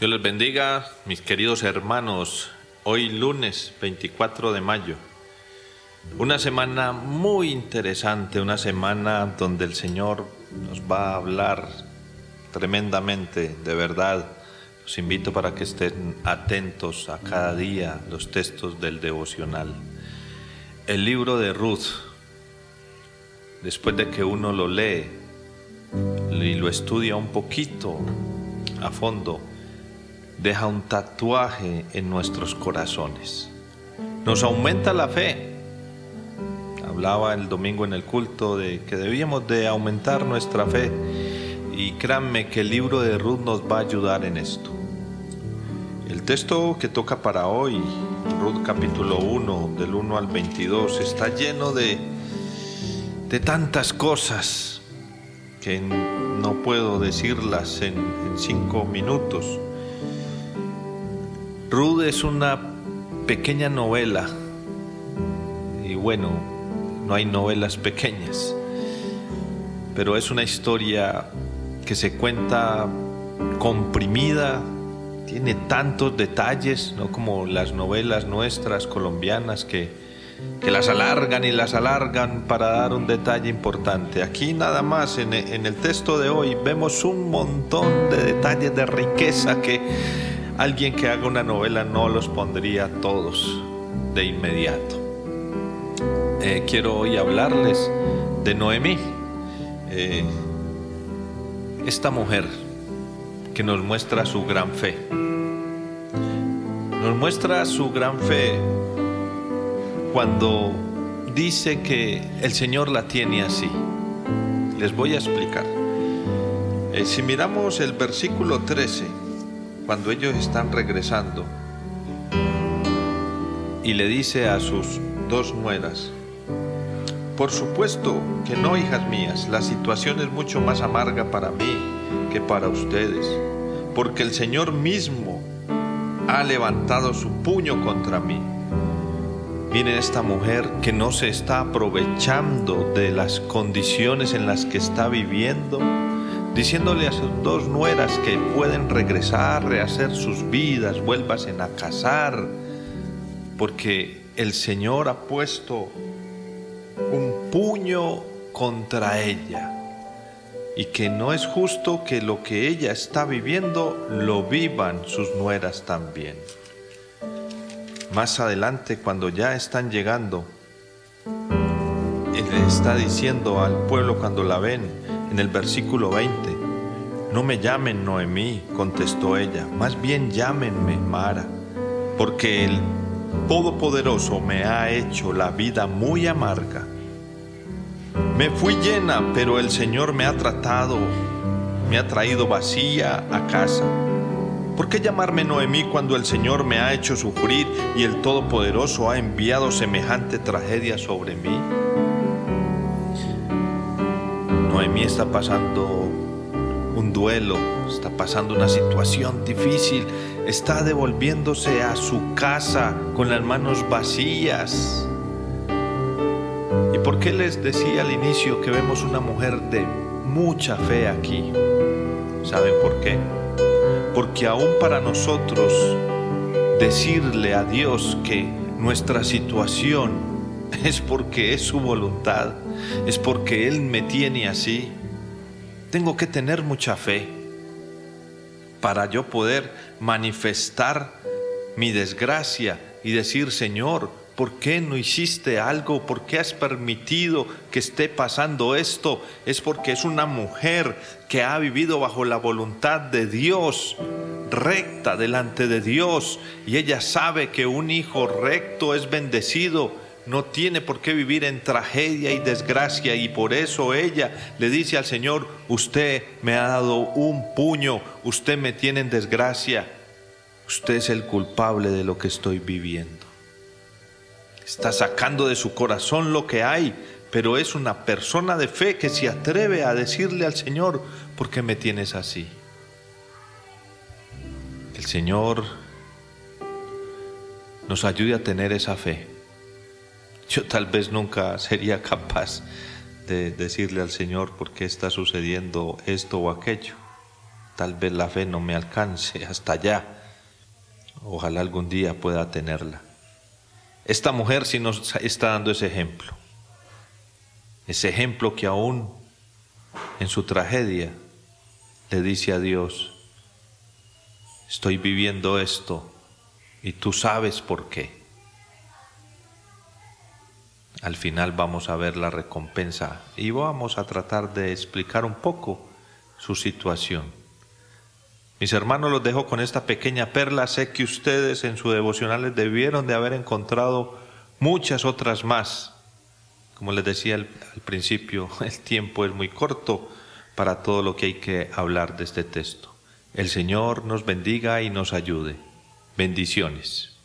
Dios les bendiga, mis queridos hermanos. Hoy lunes 24 de mayo. Una semana muy interesante, una semana donde el Señor nos va a hablar tremendamente, de verdad. Los invito para que estén atentos a cada día los textos del devocional. El libro de Ruth, después de que uno lo lee y lo estudia un poquito a fondo, deja un tatuaje en nuestros corazones. Nos aumenta la fe. Hablaba el domingo en el culto de que debíamos de aumentar nuestra fe y créanme que el libro de Ruth nos va a ayudar en esto. El texto que toca para hoy, Ruth capítulo 1, del 1 al 22, está lleno de, de tantas cosas que no puedo decirlas en, en cinco minutos. Ruth es una pequeña novela. Y bueno, no hay novelas pequeñas, pero es una historia que se cuenta comprimida, tiene tantos detalles, no como las novelas nuestras colombianas que, que las alargan y las alargan para dar un detalle importante. Aquí nada más en, en el texto de hoy vemos un montón de detalles de riqueza que alguien que haga una novela no los pondría todos de inmediato. Eh, quiero hoy hablarles de Noemí, eh, esta mujer que nos muestra su gran fe. Nos muestra su gran fe cuando dice que el Señor la tiene así. Les voy a explicar. Eh, si miramos el versículo 13, cuando ellos están regresando y le dice a sus dos nueras, por supuesto que no, hijas mías, la situación es mucho más amarga para mí que para ustedes, porque el Señor mismo ha levantado su puño contra mí. Miren esta mujer que no se está aprovechando de las condiciones en las que está viviendo, diciéndole a sus dos nueras que pueden regresar, rehacer sus vidas, vuélvasen a casar, porque el Señor ha puesto un puño contra ella y que no es justo que lo que ella está viviendo lo vivan sus nueras también. Más adelante, cuando ya están llegando, él está diciendo al pueblo cuando la ven, en el versículo 20. No me llamen Noemí, contestó ella, más bien llámenme Mara, porque el Todopoderoso me ha hecho la vida muy amarga. Me fui llena, pero el Señor me ha tratado, me ha traído vacía a casa. ¿Por qué llamarme Noemí cuando el Señor me ha hecho sufrir y el Todopoderoso ha enviado semejante tragedia sobre mí? Noemí está pasando un duelo, está pasando una situación difícil, está devolviéndose a su casa con las manos vacías. ¿Y por qué les decía al inicio que vemos una mujer de mucha fe aquí? ¿Saben por qué? Porque aún para nosotros decirle a Dios que nuestra situación es porque es su voluntad, es porque Él me tiene así. Tengo que tener mucha fe para yo poder manifestar mi desgracia y decir, Señor, ¿por qué no hiciste algo? ¿Por qué has permitido que esté pasando esto? Es porque es una mujer que ha vivido bajo la voluntad de Dios, recta delante de Dios, y ella sabe que un hijo recto es bendecido no tiene por qué vivir en tragedia y desgracia y por eso ella le dice al Señor, usted me ha dado un puño, usted me tiene en desgracia, usted es el culpable de lo que estoy viviendo. Está sacando de su corazón lo que hay, pero es una persona de fe que se atreve a decirle al Señor, ¿por qué me tienes así? El Señor nos ayude a tener esa fe yo tal vez nunca sería capaz de decirle al Señor por qué está sucediendo esto o aquello. tal vez la fe no me alcance hasta allá. Ojalá algún día pueda tenerla. Esta mujer sí nos está dando ese ejemplo. Ese ejemplo que aún en su tragedia le dice a Dios, estoy viviendo esto y tú sabes por qué. Al final vamos a ver la recompensa y vamos a tratar de explicar un poco su situación. Mis hermanos los dejo con esta pequeña perla. Sé que ustedes en sus devocionales debieron de haber encontrado muchas otras más. Como les decía al, principio, el tiempo es muy corto para todo lo que hay que hablar de este texto. El Señor nos bendiga y nos ayude. Bendiciones.